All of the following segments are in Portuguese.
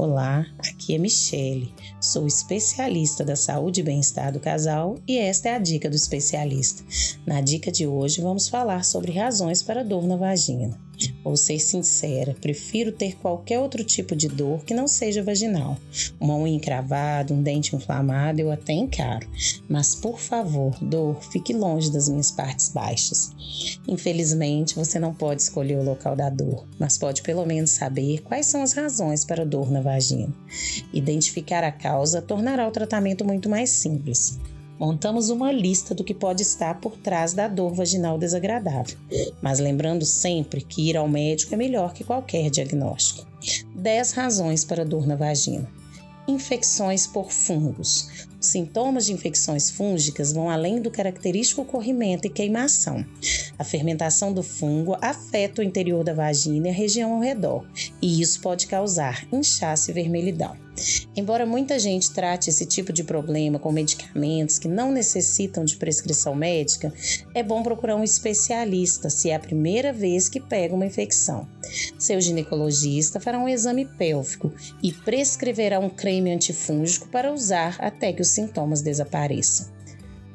Olá, aqui é Michele. Sou especialista da saúde e bem-estar do casal e esta é a dica do especialista. Na dica de hoje vamos falar sobre razões para dor na vagina. Vou ser sincera, prefiro ter qualquer outro tipo de dor que não seja vaginal. Uma unha encravada, um dente inflamado eu até encaro. Mas por favor, dor, fique longe das minhas partes baixas. Infelizmente, você não pode escolher o local da dor, mas pode pelo menos saber quais são as razões para a dor na vagina. Identificar a causa tornará o tratamento muito mais simples montamos uma lista do que pode estar por trás da dor vaginal desagradável, mas lembrando sempre que ir ao médico é melhor que qualquer diagnóstico. 10 razões para dor na vagina. Infecções por fungos. Os sintomas de infecções fúngicas vão além do característico corrimento e queimação. A fermentação do fungo afeta o interior da vagina e a região ao redor, e isso pode causar inchaço e vermelhidão. Embora muita gente trate esse tipo de problema com medicamentos que não necessitam de prescrição médica, é bom procurar um especialista se é a primeira vez que pega uma infecção. Seu ginecologista fará um exame pélvico e prescreverá um creme antifúngico para usar até que os sintomas desapareçam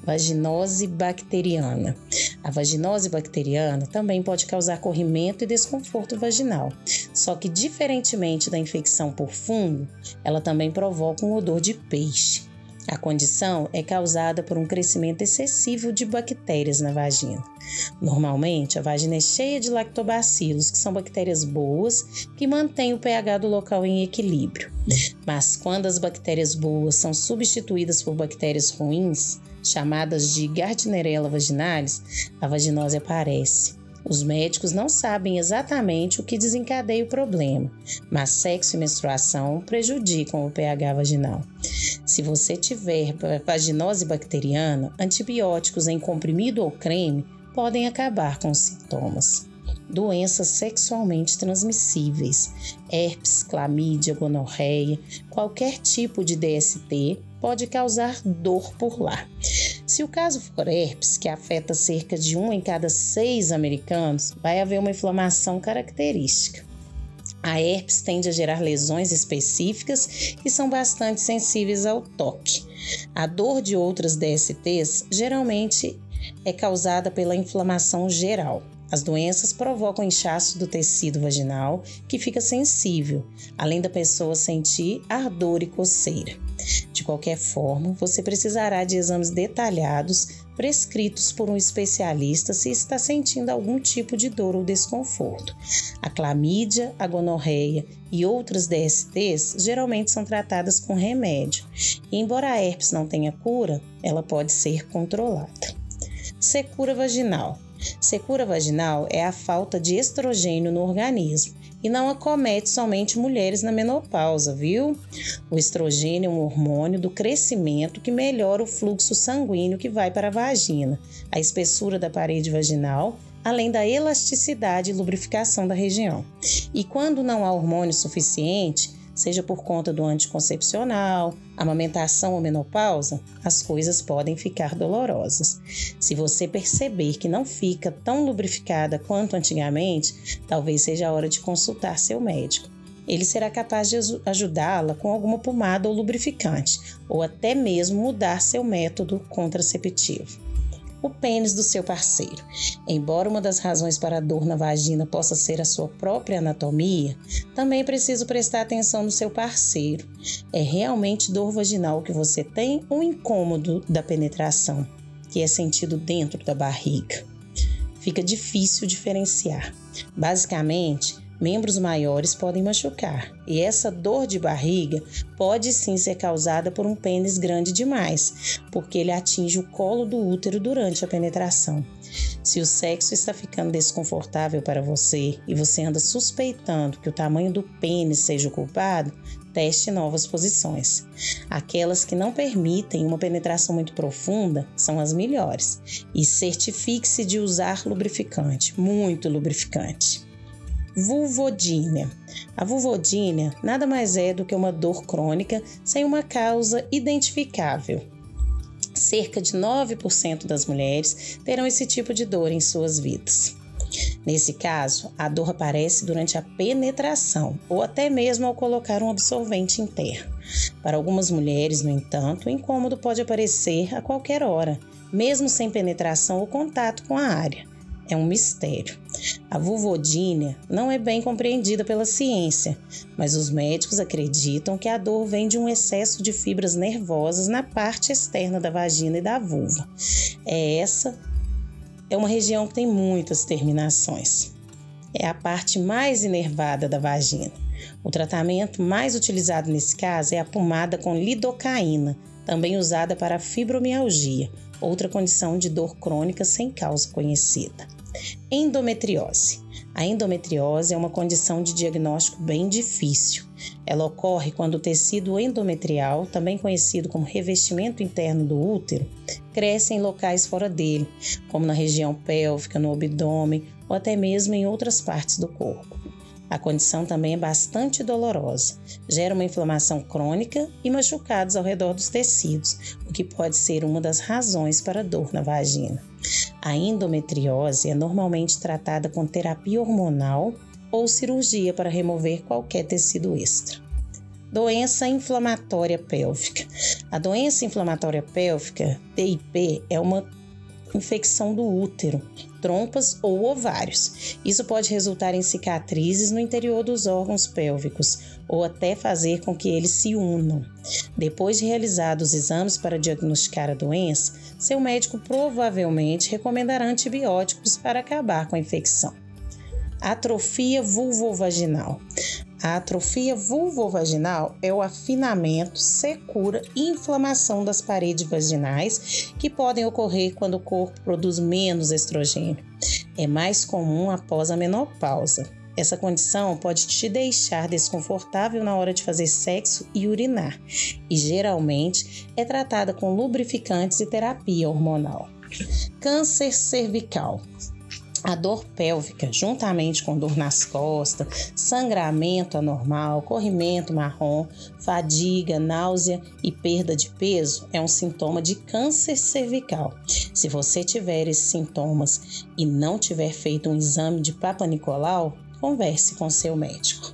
vaginose bacteriana. A vaginose bacteriana também pode causar corrimento e desconforto vaginal, só que diferentemente da infecção por fungo, ela também provoca um odor de peixe. A condição é causada por um crescimento excessivo de bactérias na vagina. Normalmente, a vagina é cheia de lactobacilos, que são bactérias boas que mantêm o pH do local em equilíbrio. Mas quando as bactérias boas são substituídas por bactérias ruins, chamadas de Gardnerella vaginalis, a vaginose aparece. Os médicos não sabem exatamente o que desencadeia o problema, mas sexo e menstruação prejudicam o pH vaginal. Se você tiver vaginose bacteriana, antibióticos em comprimido ou creme podem acabar com os sintomas. Doenças sexualmente transmissíveis, herpes, clamídia, gonorreia, qualquer tipo de DST pode causar dor por lá. Se o caso for herpes, que afeta cerca de um em cada seis americanos, vai haver uma inflamação característica. A herpes tende a gerar lesões específicas e são bastante sensíveis ao toque. A dor de outras DSTs geralmente é causada pela inflamação geral. As doenças provocam inchaço do tecido vaginal, que fica sensível, além da pessoa sentir ardor e coceira. De qualquer forma, você precisará de exames detalhados prescritos por um especialista se está sentindo algum tipo de dor ou desconforto. A clamídia, a gonorreia e outras DSTs geralmente são tratadas com remédio, e embora a herpes não tenha cura, ela pode ser controlada. Secura vaginal. Secura vaginal é a falta de estrogênio no organismo e não acomete somente mulheres na menopausa, viu? O estrogênio é um hormônio do crescimento que melhora o fluxo sanguíneo que vai para a vagina, a espessura da parede vaginal além da elasticidade e lubrificação da região. E quando não há hormônio suficiente, seja por conta do anticoncepcional, amamentação ou menopausa, as coisas podem ficar dolorosas. Se você perceber que não fica tão lubrificada quanto antigamente, talvez seja a hora de consultar seu médico. Ele será capaz de ajudá-la com alguma pomada ou lubrificante, ou até mesmo mudar seu método contraceptivo o pênis do seu parceiro. Embora uma das razões para a dor na vagina possa ser a sua própria anatomia, também preciso prestar atenção no seu parceiro. É realmente dor vaginal que você tem ou incômodo da penetração, que é sentido dentro da barriga? Fica difícil diferenciar. Basicamente, membros maiores podem machucar, e essa dor de barriga pode sim ser causada por um pênis grande demais, porque ele atinge o colo do útero durante a penetração. Se o sexo está ficando desconfortável para você e você anda suspeitando que o tamanho do pênis seja o culpado, teste novas posições. Aquelas que não permitem uma penetração muito profunda são as melhores. E certifique-se de usar lubrificante, muito lubrificante. Vulvodínia. A vulvodínia nada mais é do que uma dor crônica sem uma causa identificável. Cerca de 9% das mulheres terão esse tipo de dor em suas vidas. Nesse caso, a dor aparece durante a penetração ou até mesmo ao colocar um absorvente interno. Para algumas mulheres, no entanto, o incômodo pode aparecer a qualquer hora, mesmo sem penetração ou contato com a área. É um mistério. A vulvodínia não é bem compreendida pela ciência, mas os médicos acreditam que a dor vem de um excesso de fibras nervosas na parte externa da vagina e da vulva. É essa é uma região que tem muitas terminações. É a parte mais inervada da vagina. O tratamento mais utilizado nesse caso é a pomada com lidocaína, também usada para fibromialgia, outra condição de dor crônica sem causa conhecida. Endometriose. A endometriose é uma condição de diagnóstico bem difícil. Ela ocorre quando o tecido endometrial, também conhecido como revestimento interno do útero, cresce em locais fora dele, como na região pélvica, no abdômen ou até mesmo em outras partes do corpo. A condição também é bastante dolorosa, gera uma inflamação crônica e machucados ao redor dos tecidos, o que pode ser uma das razões para a dor na vagina. A endometriose é normalmente tratada com terapia hormonal ou cirurgia para remover qualquer tecido extra. Doença inflamatória pélvica. A doença inflamatória pélvica, TIP, é uma infecção do útero, trompas ou ovários. Isso pode resultar em cicatrizes no interior dos órgãos pélvicos ou até fazer com que eles se unam. Depois de realizados os exames para diagnosticar a doença, seu médico provavelmente recomendará antibióticos para acabar com a infecção. Atrofia vulvovaginal. A atrofia vulvovaginal é o afinamento, secura e inflamação das paredes vaginais que podem ocorrer quando o corpo produz menos estrogênio. É mais comum após a menopausa. Essa condição pode te deixar desconfortável na hora de fazer sexo e urinar, e geralmente é tratada com lubrificantes e terapia hormonal. Câncer cervical. A dor pélvica, juntamente com dor nas costas, sangramento anormal, corrimento marrom, fadiga, náusea e perda de peso, é um sintoma de câncer cervical. Se você tiver esses sintomas e não tiver feito um exame de Papa Nicolau, converse com seu médico.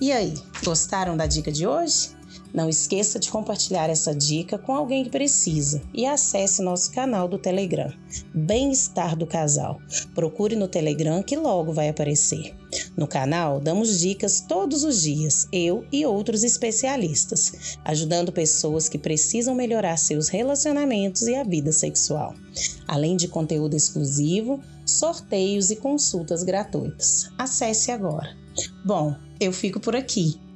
E aí, gostaram da dica de hoje? Não esqueça de compartilhar essa dica com alguém que precisa e acesse nosso canal do Telegram, Bem-Estar do Casal. Procure no Telegram que logo vai aparecer. No canal, damos dicas todos os dias, eu e outros especialistas, ajudando pessoas que precisam melhorar seus relacionamentos e a vida sexual. Além de conteúdo exclusivo, sorteios e consultas gratuitas. Acesse agora. Bom, eu fico por aqui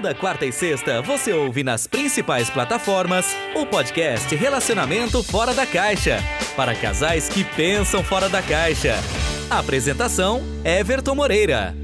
Toda quarta e sexta você ouve nas principais plataformas o podcast Relacionamento Fora da Caixa para casais que pensam fora da caixa. Apresentação: Everton Moreira.